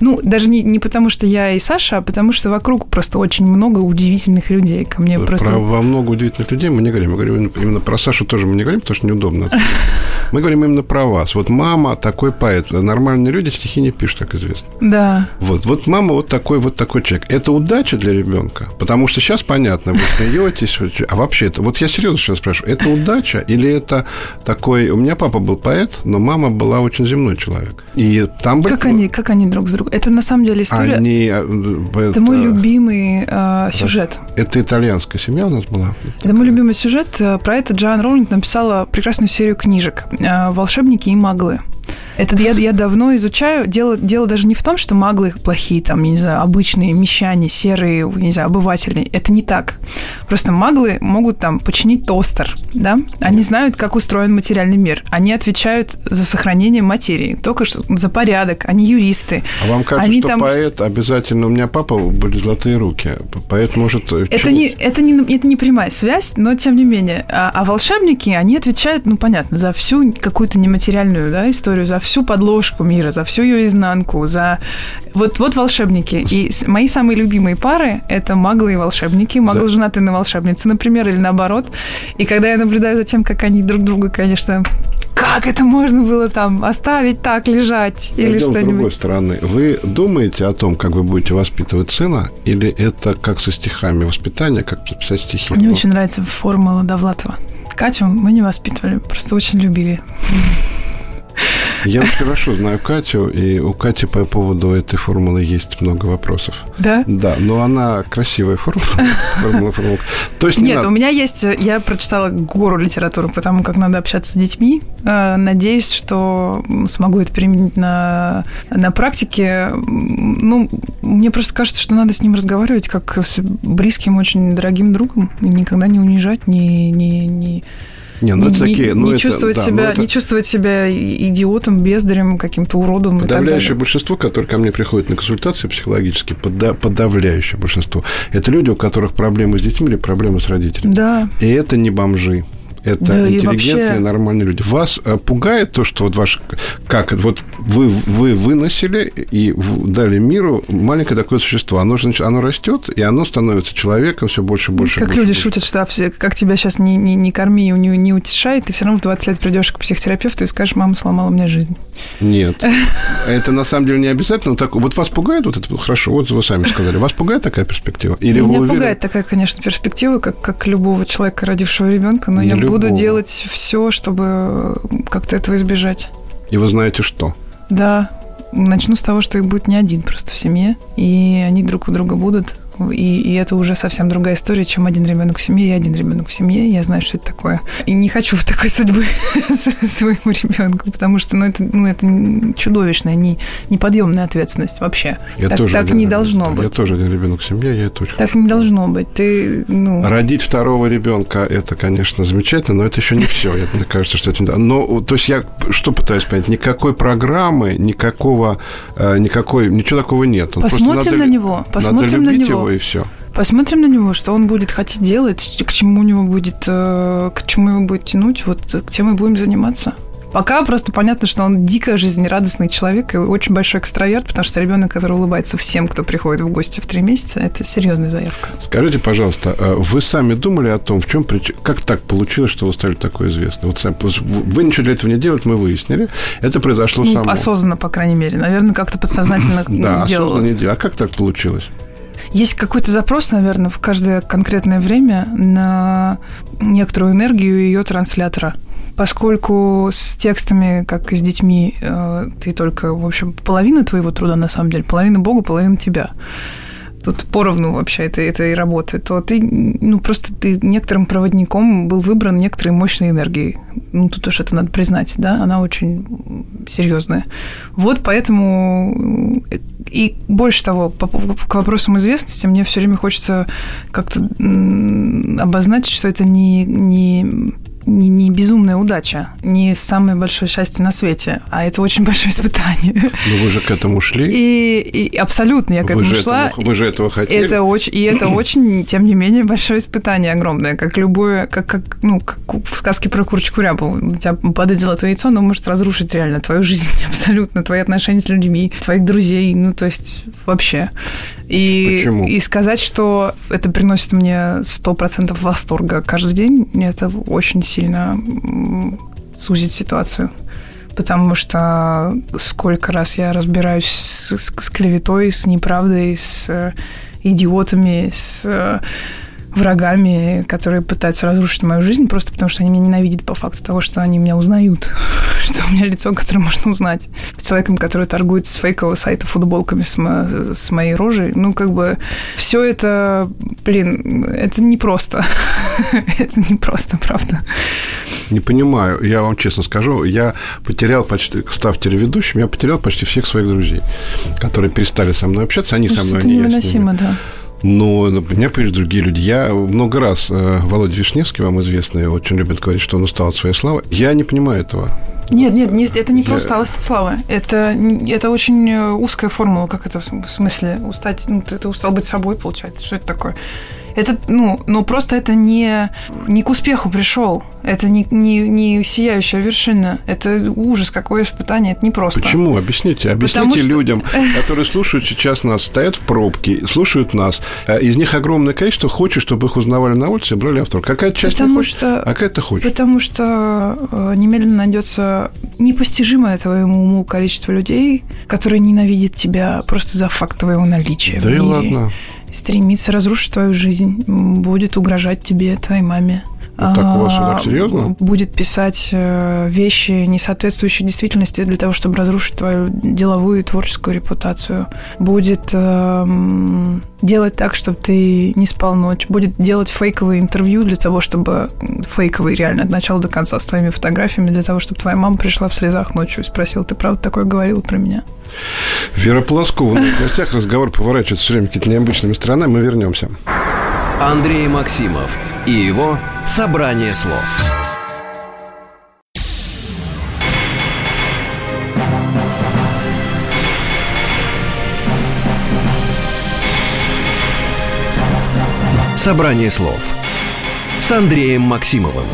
[SPEAKER 3] Ну, даже не, не потому, что я и Саша, а потому что вокруг просто очень много удивительных людей. Ко мне просто...
[SPEAKER 2] Про во много удивительных людей мы не говорим. Мы говорим именно про Сашу тоже мы не говорим, потому что неудобно. Мы говорим именно про вас. Вот мама такой поэт. Нормальные люди стихи не пишут, как известно.
[SPEAKER 3] Да.
[SPEAKER 2] Вот, вот мама вот такой вот такой человек. Это удача для ребенка? Потому что сейчас понятно, вы смеетесь. А вообще, это, вот я серьезно сейчас спрашиваю, это удача или это такой... У меня папа был поэт, но мама была очень земной человек. И там...
[SPEAKER 3] Как, были... они, как они друг с другом? Это на самом деле история...
[SPEAKER 2] Они...
[SPEAKER 3] Это, это мой любимый э, сюжет.
[SPEAKER 2] Это итальянская семья у нас была.
[SPEAKER 3] Это мой любимый сюжет. Про это Джоан Роулинг написала прекрасную серию книжек «Волшебники и маглы». Это я, я давно изучаю. Дело, дело даже не в том, что маглы плохие, там, не знаю, обычные мещане, серые, не знаю, обывательные. Это не так. Просто маглы могут там починить тостер, да? Они знают, как устроен материальный мир. Они отвечают за сохранение материи, только что за порядок. Они юристы.
[SPEAKER 2] А вам кажется,
[SPEAKER 3] они
[SPEAKER 2] что
[SPEAKER 3] там...
[SPEAKER 2] поэт обязательно... У меня папа были золотые руки. Поэт может...
[SPEAKER 3] Это не, это, не, это не прямая связь, но тем не менее. А, а волшебники, они отвечают, ну, понятно, за всю какую-то нематериальную да, историю, за всю подложку мира, за всю ее изнанку, за... Вот, вот волшебники. И мои самые любимые пары – это маглы и волшебники. Магл да. женатый на волшебнице, например, или наоборот. И когда я наблюдаю за тем, как они друг друга, конечно, как это можно было там оставить так лежать или что-нибудь?
[SPEAKER 2] с другой стороны. Вы думаете о том, как вы будете воспитывать сына, или это как со стихами воспитание, как писать стихи?
[SPEAKER 3] Мне очень нравится формула Довлатова. Катю мы не воспитывали, просто очень любили.
[SPEAKER 2] Я очень хорошо знаю Катю, и у Кати по поводу этой формулы есть много вопросов.
[SPEAKER 3] Да?
[SPEAKER 2] Да, но она красивая формула. формула, формула.
[SPEAKER 3] То есть Нет, надо... у меня есть... Я прочитала гору литературы по тому, как надо общаться с детьми. Э, надеюсь, что смогу это применить на, на практике. Ну, мне просто кажется, что надо с ним разговаривать как с близким, очень дорогим другом. Никогда не унижать, не... не, не
[SPEAKER 2] не, ну это такие, ну
[SPEAKER 3] не
[SPEAKER 2] это,
[SPEAKER 3] чувствовать
[SPEAKER 2] да,
[SPEAKER 3] себя,
[SPEAKER 2] ну это...
[SPEAKER 3] не чувствовать себя идиотом, бездарем, каким-то уродом.
[SPEAKER 2] Подавляющее большинство, которые ко мне приходят на консультации психологические, пода- подавляющее большинство, это люди, у которых проблемы с детьми или проблемы с родителями.
[SPEAKER 3] Да.
[SPEAKER 2] И это не бомжи. Это да, интеллигентные, вообще... нормальные люди. Вас э, пугает то, что вот ваш... Как? Вот вы, вы выносили и дали миру маленькое такое существо. Оно, же, оно растет, и оно становится человеком все больше и больше.
[SPEAKER 3] Как
[SPEAKER 2] больше,
[SPEAKER 3] люди
[SPEAKER 2] больше.
[SPEAKER 3] шутят, что как тебя сейчас не, не, не корми не, не утешай, ты все равно в 20 лет придешь к психотерапевту и скажешь, мама сломала мне жизнь.
[SPEAKER 2] Нет. Это на самом деле не обязательно. Так, вот вас пугает вот это? Хорошо, вот вы сами сказали. Вас пугает такая перспектива?
[SPEAKER 3] Или Меня пугает такая, конечно, перспектива, как, как любого человека, родившего ребенка, но я любого. Буду делать все, чтобы как-то этого избежать.
[SPEAKER 2] И вы знаете что?
[SPEAKER 3] Да. Начну с того, что их будет не один просто в семье, и они друг у друга будут. И, и это уже совсем другая история, чем один ребенок в семье и один ребенок в семье. Я знаю, что это такое. И не хочу в такой судьбы своему ребенку, потому что ну, это, ну, это чудовищная, не, неподъемная ответственность вообще.
[SPEAKER 2] Я
[SPEAKER 3] так
[SPEAKER 2] тоже
[SPEAKER 3] так
[SPEAKER 2] один,
[SPEAKER 3] не должно быть.
[SPEAKER 2] Я тоже один ребенок в семье, я это очень
[SPEAKER 3] Так не должно быть. Ты, ну...
[SPEAKER 2] Родить второго ребенка это, конечно, замечательно, но это еще не все. Мне кажется, что это Но, то есть я что пытаюсь понять? Никакой программы, никакого, э, никакой, ничего такого нет.
[SPEAKER 3] Посмотрим надо, на него. Посмотрим на него
[SPEAKER 2] его и все.
[SPEAKER 3] Посмотрим на него, что он будет хотеть делать, к чему у него будет, э, к чему его будет тянуть, вот к тем и будем заниматься. Пока просто понятно, что он дико жизнерадостный человек и очень большой экстраверт, потому что ребенок, который улыбается всем, кто приходит в гости в три месяца, это серьезная заявка.
[SPEAKER 2] Скажите, пожалуйста, а вы сами думали о том, в чем причина, как так получилось, что вы стали такой известным? Вот сами, вы ничего для этого не делаете, мы выяснили. Это произошло
[SPEAKER 3] ну,
[SPEAKER 2] само.
[SPEAKER 3] Осознанно, по крайней мере. Наверное, как-то подсознательно
[SPEAKER 2] Да,
[SPEAKER 3] делала.
[SPEAKER 2] осознанно не делала. А как так получилось?
[SPEAKER 3] Есть какой-то запрос, наверное, в каждое конкретное время на некоторую энергию ее транслятора. Поскольку с текстами, как и с детьми, э, ты только, в общем, половина твоего труда, на самом деле, половина Бога, половина тебя тут поровну вообще этой, этой работы, то ты, ну, просто ты некоторым проводником был выбран некоторой мощной энергией. Ну, тут уж это надо признать, да, она очень серьезная. Вот поэтому и больше того, по, к вопросам известности, мне все время хочется как-то обозначить, что это не, не не, не безумная удача, не самое большое счастье на свете, а это очень большое испытание.
[SPEAKER 2] Но вы же к этому шли.
[SPEAKER 3] И, и абсолютно я к этому
[SPEAKER 2] вы
[SPEAKER 3] шла.
[SPEAKER 2] Этому, вы же этого хотели.
[SPEAKER 3] Это очень, и это очень, тем не менее, большое испытание огромное, как любое, как, как, ну, как в сказке про курочку рябу. У тебя падает золотое яйцо, оно может разрушить реально твою жизнь абсолютно, твои отношения с людьми, твоих друзей, ну, то есть вообще. И,
[SPEAKER 2] Почему?
[SPEAKER 3] и сказать, что это приносит мне 100% восторга каждый день, это очень сильно сузит ситуацию. Потому что сколько раз я разбираюсь с, с, с клеветой, с неправдой, с э, идиотами, с э, врагами, которые пытаются разрушить мою жизнь, просто потому что они меня ненавидят по факту того, что они меня узнают, что у меня лицо, которое можно узнать. С человеком, который торгует с фейкового сайта футболками с, мо- с моей рожей. Ну, как бы все это, блин, это непросто. это непросто, правда.
[SPEAKER 2] Не понимаю, я вам честно скажу, я потерял почти, став телеведущим, я потерял почти всех своих друзей, которые перестали со мной общаться, они
[SPEAKER 3] ну,
[SPEAKER 2] со мной не
[SPEAKER 3] невыносимо, да.
[SPEAKER 2] Но у меня появились другие люди. Я много раз, э, Володя Вишневский, вам известный, очень любит говорить, что он устал от своей славы. Я не понимаю этого.
[SPEAKER 3] Нет, нет, не, это не я... про усталость от славы. Это, это очень э, узкая формула, как это в смысле устать. Ну, ты, ты устал быть собой, получается. Что это такое? Это, ну, ну просто это не, не к успеху пришел. Это не, не, не сияющая вершина. Это ужас, какое испытание. Это не просто.
[SPEAKER 2] Почему? Объясните. Объясните что... людям, которые слушают сейчас нас, стоят в пробке, слушают нас. Э, из них огромное количество хочет, чтобы их узнавали на улице и брали автор. Какая часть
[SPEAKER 3] потому
[SPEAKER 2] хочет,
[SPEAKER 3] что,
[SPEAKER 2] а какая-то хочет.
[SPEAKER 3] Потому что э, немедленно найдется непостижимое твоему уму количество людей, которые ненавидят тебя просто за факт твоего наличия
[SPEAKER 2] да
[SPEAKER 3] в мире.
[SPEAKER 2] и ладно
[SPEAKER 3] стремится разрушить твою жизнь, будет угрожать тебе, твоей маме.
[SPEAKER 2] Вот так у вас так серьезно?
[SPEAKER 3] Будет писать э, вещи, не соответствующие действительности, для того, чтобы разрушить твою деловую и творческую репутацию. Будет э, делать так, чтобы ты не спал ночь. Будет делать фейковые интервью для того, чтобы... Фейковые реально от начала до конца с твоими фотографиями, для того, чтобы твоя мама пришла в слезах ночью и спросила, ты правда такое говорила про меня?
[SPEAKER 2] Вера Полоскова у нас в гостях. Разговор поворачивается все время какими-то необычными сторонами. Мы вернемся.
[SPEAKER 1] Андрей Максимов и его «Собрание слов». «Собрание слов» с Андреем Максимовым.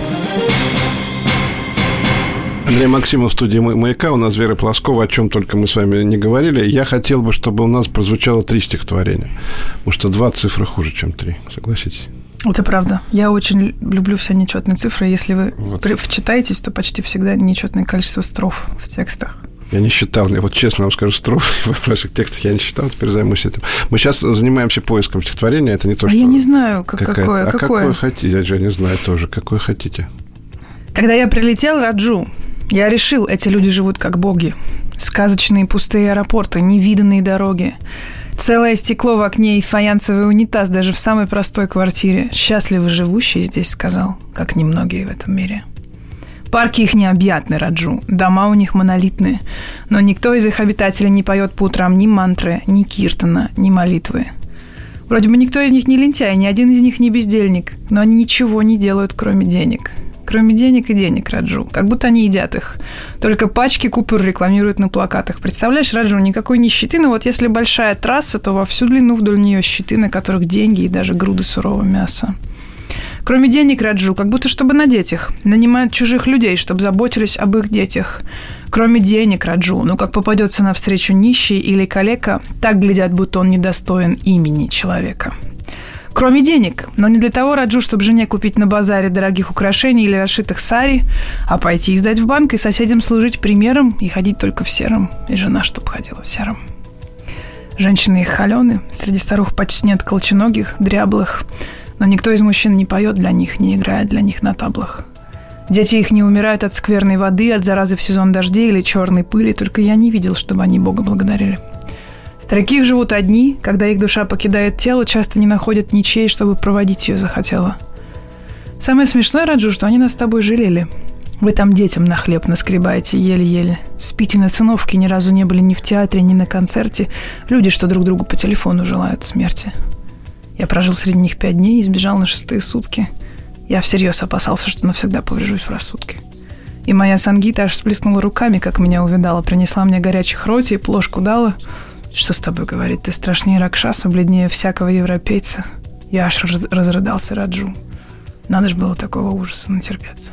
[SPEAKER 2] Андрей Максимов в студии «Маяка». У нас Вера Плоскова, о чем только мы с вами не говорили. Я хотел бы, чтобы у нас прозвучало три стихотворения. Потому что два цифры хуже, чем три. Согласитесь?
[SPEAKER 3] Это правда. Я очень люблю все нечетные цифры. Если вы вот. вчитаетесь, то почти всегда нечетное количество строф в текстах.
[SPEAKER 2] Я не считал, я вот честно вам скажу, строф в ваших текстах я не считал, теперь займусь этим. Мы сейчас занимаемся поиском стихотворения, это не то,
[SPEAKER 3] а
[SPEAKER 2] что...
[SPEAKER 3] я не знаю, как, какое.
[SPEAKER 2] А
[SPEAKER 3] какое?
[SPEAKER 2] какое хотите? Я же не знаю тоже. Какое хотите?
[SPEAKER 3] Когда я прилетел, Раджу, я решил, эти люди живут как боги. Сказочные пустые аэропорты, невиданные дороги. Целое стекло в окне и фаянсовый унитаз даже в самой простой квартире. Счастливо живущие здесь, сказал, как немногие в этом мире. Парки их необъятны, Раджу. Дома у них монолитные. Но никто из их обитателей не поет по утрам ни мантры, ни киртана, ни молитвы. Вроде бы никто из них не лентяй, ни один из них не бездельник. Но они ничего не делают, кроме денег кроме денег и денег, Раджу. Как будто они едят их. Только пачки купюр рекламируют на плакатах. Представляешь, Раджу, никакой нищеты, но вот если большая трасса, то во всю длину вдоль нее щиты, на которых деньги и даже груды сурового мяса. Кроме денег, Раджу, как будто чтобы надеть их. Нанимают чужих людей, чтобы заботились об их детях. Кроме денег, Раджу, ну как попадется навстречу нищий или калека, так глядят, будто он недостоин имени человека. Кроме денег, но не для того, Раджу, чтобы жене купить на базаре дорогих украшений или расшитых сари, а пойти и сдать в банк и соседям служить примером и ходить только в сером, и жена, чтобы ходила в сером. Женщины их холены, среди старух почти нет колченогих, дряблых, но никто из мужчин не поет для них, не играет для них на таблах. Дети их не умирают от скверной воды, от заразы в сезон дождей или черной пыли, только я не видел, чтобы они Бога благодарили. Старики живут одни, когда их душа покидает тело, часто не находят ничей, чтобы проводить ее захотела. Самое смешное, Раджу, что они нас с тобой жалели. Вы там детям на хлеб наскребаете еле-еле. Спите на циновке, ни разу не были ни в театре, ни на концерте. Люди, что друг другу по телефону желают смерти. Я прожил среди них пять дней и сбежал на шестые сутки. Я всерьез опасался, что навсегда поврежусь в рассудке. И моя Сангита аж сплеснула руками, как меня увидала, принесла мне горячих роти и плошку дала. Что с тобой говорит? Ты страшнее Ракшаса, бледнее всякого европейца. Я аж раз- разрыдался, Раджу. Надо же было такого ужаса натерпеться.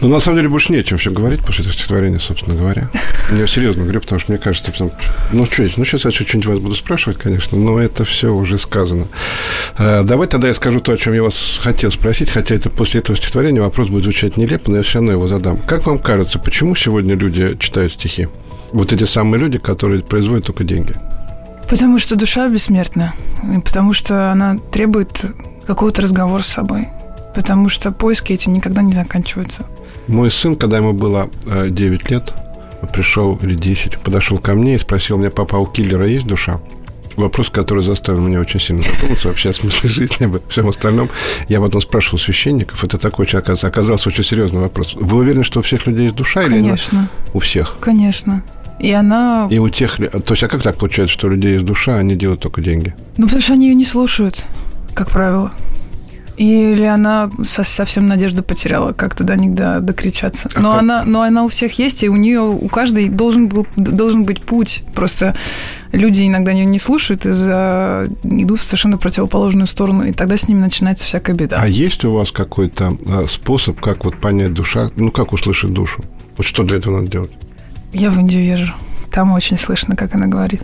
[SPEAKER 2] Ну, на самом деле, больше не о чем все говорить после этого стихотворения, собственно говоря. Я серьезно говорю, потому что мне кажется, что, ну, что, ну, сейчас я что-нибудь вас буду спрашивать, конечно, но это все уже сказано. Э, Давай тогда я скажу то, о чем я вас хотел спросить, хотя это после этого стихотворения вопрос будет звучать нелепо, но я все равно его задам. Как вам кажется, почему сегодня люди читают стихи? Вот эти самые люди, которые производят только деньги.
[SPEAKER 3] Потому что душа бессмертна. И потому что она требует какого-то разговора с собой. Потому что поиски эти никогда не заканчиваются.
[SPEAKER 2] Мой сын, когда ему было э, 9 лет, пришел или 10, подошел ко мне и спросил меня, папа, а у киллера есть душа? Вопрос, который заставил меня очень сильно задуматься вообще о смысле жизни, обо всем остальном. Я потом спрашивал священников, это такой очень, оказался, оказался очень серьезный вопрос. Вы уверены, что у всех людей есть душа или
[SPEAKER 3] Конечно,
[SPEAKER 2] она у всех?
[SPEAKER 3] конечно. И она...
[SPEAKER 2] И у тех, то есть, а как так получается, что у людей есть душа, а они делают только деньги?
[SPEAKER 3] Ну, потому что они ее не слушают, как правило. Или она со- совсем надежду потеряла, как-то до них до- докричаться.
[SPEAKER 2] А
[SPEAKER 3] Но,
[SPEAKER 2] как?
[SPEAKER 3] она, но она у всех есть, и у нее, у каждой должен, был, должен быть путь. Просто люди иногда ее не слушают и за- идут в совершенно противоположную сторону, и тогда с ними начинается всякая беда.
[SPEAKER 2] А есть у вас какой-то а, способ, как вот понять душа, ну, как услышать душу? Вот что для этого надо делать?
[SPEAKER 3] Я в Индию езжу. Там очень слышно, как она говорит.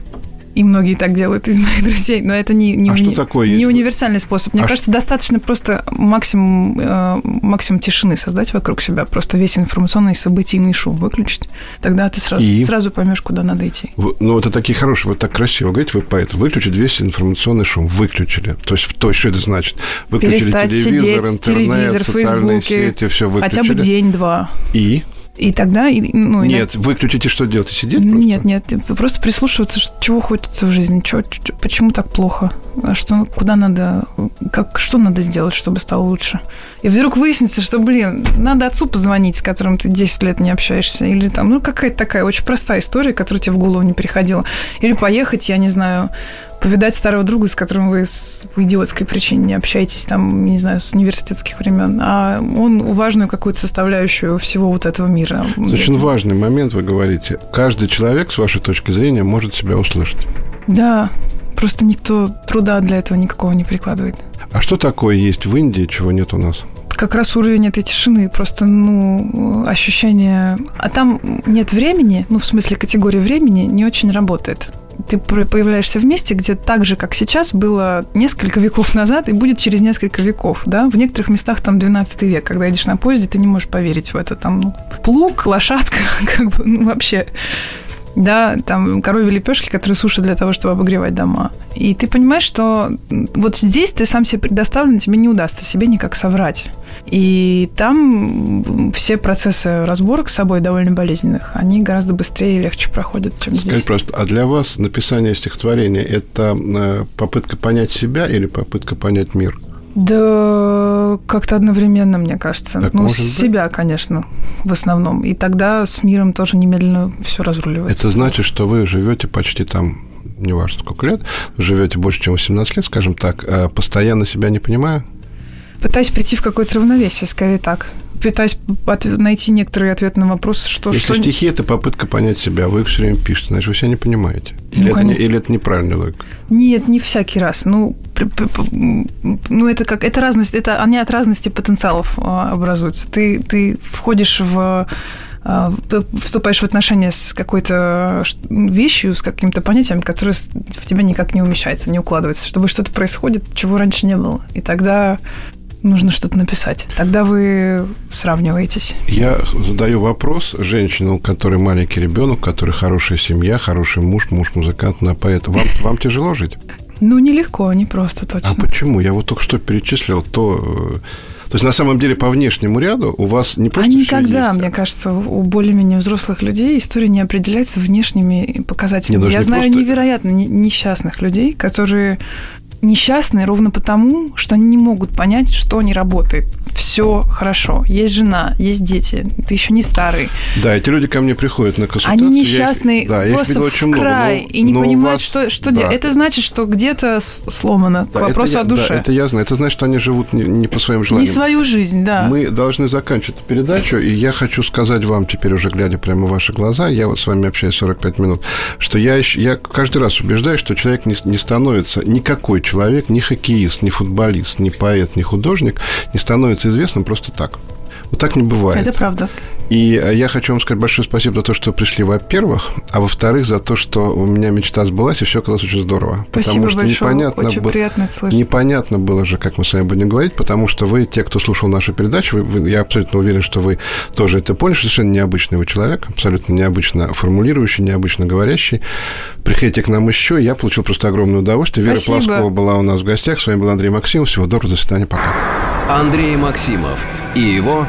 [SPEAKER 3] И многие так делают из моих друзей, но это не, не,
[SPEAKER 2] А что
[SPEAKER 3] уни-
[SPEAKER 2] такое
[SPEAKER 3] не универсальный способ. Мне
[SPEAKER 2] А
[SPEAKER 3] кажется, достаточно просто максимум, э, максимум тишины создать вокруг себя, просто весь информационный событийный шум выключить. Тогда ты сразу,
[SPEAKER 2] И?
[SPEAKER 3] сразу поймешь, куда надо идти.
[SPEAKER 2] Вы- ну, вот это такие хорошие, вы так красиво говорите, вы поэт. Выключить весь информационный шум. Выключили. То есть, то, что это значит? Выключили
[SPEAKER 3] Перестать
[SPEAKER 2] телевизор,
[SPEAKER 3] сидеть,
[SPEAKER 2] интернет,
[SPEAKER 3] телевизор,
[SPEAKER 2] социальные
[SPEAKER 3] Фейсбуке,
[SPEAKER 2] сети, все выключили.
[SPEAKER 3] Хотя бы день-два.
[SPEAKER 2] И?
[SPEAKER 3] И тогда... и- Ну, иногда-
[SPEAKER 2] Нет, выключите, что делать? И сидеть просто?
[SPEAKER 3] Нет, нет, ты просто прислушиваться, чего хочется в жизни, чё- почему так плохо, а что, куда надо, как, что надо сделать, чтобы стало лучше. И вдруг выяснится, что, блин, надо отцу позвонить, с которым ты 10 лет не общаешься, или там, ну, какая-то такая очень простая история, которая тебе в голову не приходила. Или поехать, я не знаю, повидать старого друга, с которым вы с, по идиотской причине не общаетесь, там, не знаю, с университетских времен, а он важную какую-то составляющую всего вот этого мира.
[SPEAKER 2] Это очень важный момент, вы говорите. Каждый человек, с вашей точки зрения, может себя услышать.
[SPEAKER 3] Да, просто никто труда для этого никакого не прикладывает.
[SPEAKER 2] А что такое есть в Индии, чего нет у нас?
[SPEAKER 3] Как раз уровень этой тишины, просто, ну, ощущение... А там нет времени, ну, в смысле категории времени не очень работает. Ты появляешься в месте, где так же, как сейчас, было несколько веков назад и будет через несколько веков, да? В некоторых местах там 12 век, когда едешь на поезде, ты не можешь поверить в это. Там ну, плуг, лошадка, как бы, ну, вообще да, там коровьи лепешки, которые сушат для того, чтобы обогревать дома. И ты понимаешь, что вот здесь ты сам себе предоставлен, тебе не удастся себе никак соврать. И там все процессы разборок с собой довольно болезненных, они гораздо быстрее и легче проходят, чем
[SPEAKER 2] Скажите,
[SPEAKER 3] здесь.
[SPEAKER 2] просто, а для вас написание стихотворения – это э, попытка понять себя или попытка понять мир?
[SPEAKER 3] Да, как-то одновременно, мне кажется.
[SPEAKER 2] Так
[SPEAKER 3] ну,
[SPEAKER 2] может быть?
[SPEAKER 3] себя, конечно, в основном. И тогда с миром тоже немедленно все разруливается.
[SPEAKER 2] Это значит, что вы живете почти там, неважно сколько лет, живете больше, чем 18 лет, скажем так, э, постоянно себя не понимая?
[SPEAKER 3] Пытаюсь прийти в какое-то равновесие, скорее так. Пытаюсь найти некоторые ответы на вопрос, что...
[SPEAKER 2] Если
[SPEAKER 3] что...
[SPEAKER 2] стихи – это попытка понять себя, вы их все время пишете, значит, вы себя не понимаете. Или,
[SPEAKER 3] Ну,
[SPEAKER 2] это, не, или это неправильная логика?
[SPEAKER 3] Нет, не всякий раз. Ну, ну это как это разность, это они от разности потенциалов а, образуются. Ты ты входишь в а, п- вступаешь в отношения с какой-то вещью, с каким-то понятием, которое в тебя никак не умещается, не укладывается, чтобы что-то происходит, чего раньше не было. И тогда нужно что-то написать. Тогда вы сравниваетесь.
[SPEAKER 2] Я задаю вопрос женщине, у которой маленький ребенок, у которой хорошая семья, хороший муж, муж музыкант, на поэт. Вам, вам тяжело жить?
[SPEAKER 3] Ну, нелегко, не просто точно.
[SPEAKER 2] А почему? Я вот только что перечислил то, э, То есть, на самом деле, по внешнему ряду у вас не просто
[SPEAKER 3] А никогда,
[SPEAKER 2] есть,
[SPEAKER 3] мне кажется, у более-менее взрослых людей история не определяется внешними показателями.
[SPEAKER 2] Не,
[SPEAKER 3] Я
[SPEAKER 2] не
[SPEAKER 3] знаю
[SPEAKER 2] просто...
[SPEAKER 3] невероятно несчастных людей, которые несчастные ровно потому, что они не могут понять, что не работает. Все хорошо. Есть жена, есть дети. Ты еще не старый.
[SPEAKER 2] Да, эти люди ко мне приходят на консультацию.
[SPEAKER 3] Они несчастные,
[SPEAKER 2] их, да,
[SPEAKER 3] просто
[SPEAKER 2] я их
[SPEAKER 3] очень в край,
[SPEAKER 2] много, но,
[SPEAKER 3] и не
[SPEAKER 2] но
[SPEAKER 3] понимают,
[SPEAKER 2] вас,
[SPEAKER 3] что, что
[SPEAKER 2] да.
[SPEAKER 3] делать. Это значит, что где-то сломано,
[SPEAKER 2] да,
[SPEAKER 3] к вопросу
[SPEAKER 2] я,
[SPEAKER 3] о душе.
[SPEAKER 2] Да, это я знаю. Это значит, что они живут не, не по своим желаниям.
[SPEAKER 3] Не свою жизнь, да.
[SPEAKER 2] Мы должны заканчивать передачу, и я хочу сказать вам теперь уже, глядя прямо в ваши глаза, я вот с вами общаюсь 45 минут, что я, еще, я каждый раз убеждаюсь, что человек не, не становится, никакой человек, ни хоккеист, ни футболист, ни поэт, ни художник не становится известным просто так. Вот так не бывает.
[SPEAKER 3] Это правда.
[SPEAKER 2] И э, я хочу вам сказать большое спасибо за то, что пришли, во-первых, а во-вторых, за то, что у меня мечта сбылась, и все оказалось очень здорово.
[SPEAKER 3] Спасибо
[SPEAKER 2] потому что
[SPEAKER 3] большое,
[SPEAKER 2] непонятно
[SPEAKER 3] очень
[SPEAKER 2] было,
[SPEAKER 3] приятно это слышать.
[SPEAKER 2] Непонятно было же, как мы с вами будем говорить, потому что вы, те, кто слушал нашу передачу, вы, вы, я абсолютно уверен, что вы тоже это поняли, что совершенно необычный вы человек, абсолютно необычно формулирующий, необычно говорящий. Приходите к нам еще, я получил просто огромное удовольствие. Вера
[SPEAKER 3] Спасибо.
[SPEAKER 2] Плавского была у нас в гостях, с вами был Андрей Максимов. Всего доброго, до свидания, пока.
[SPEAKER 1] Андрей Максимов и его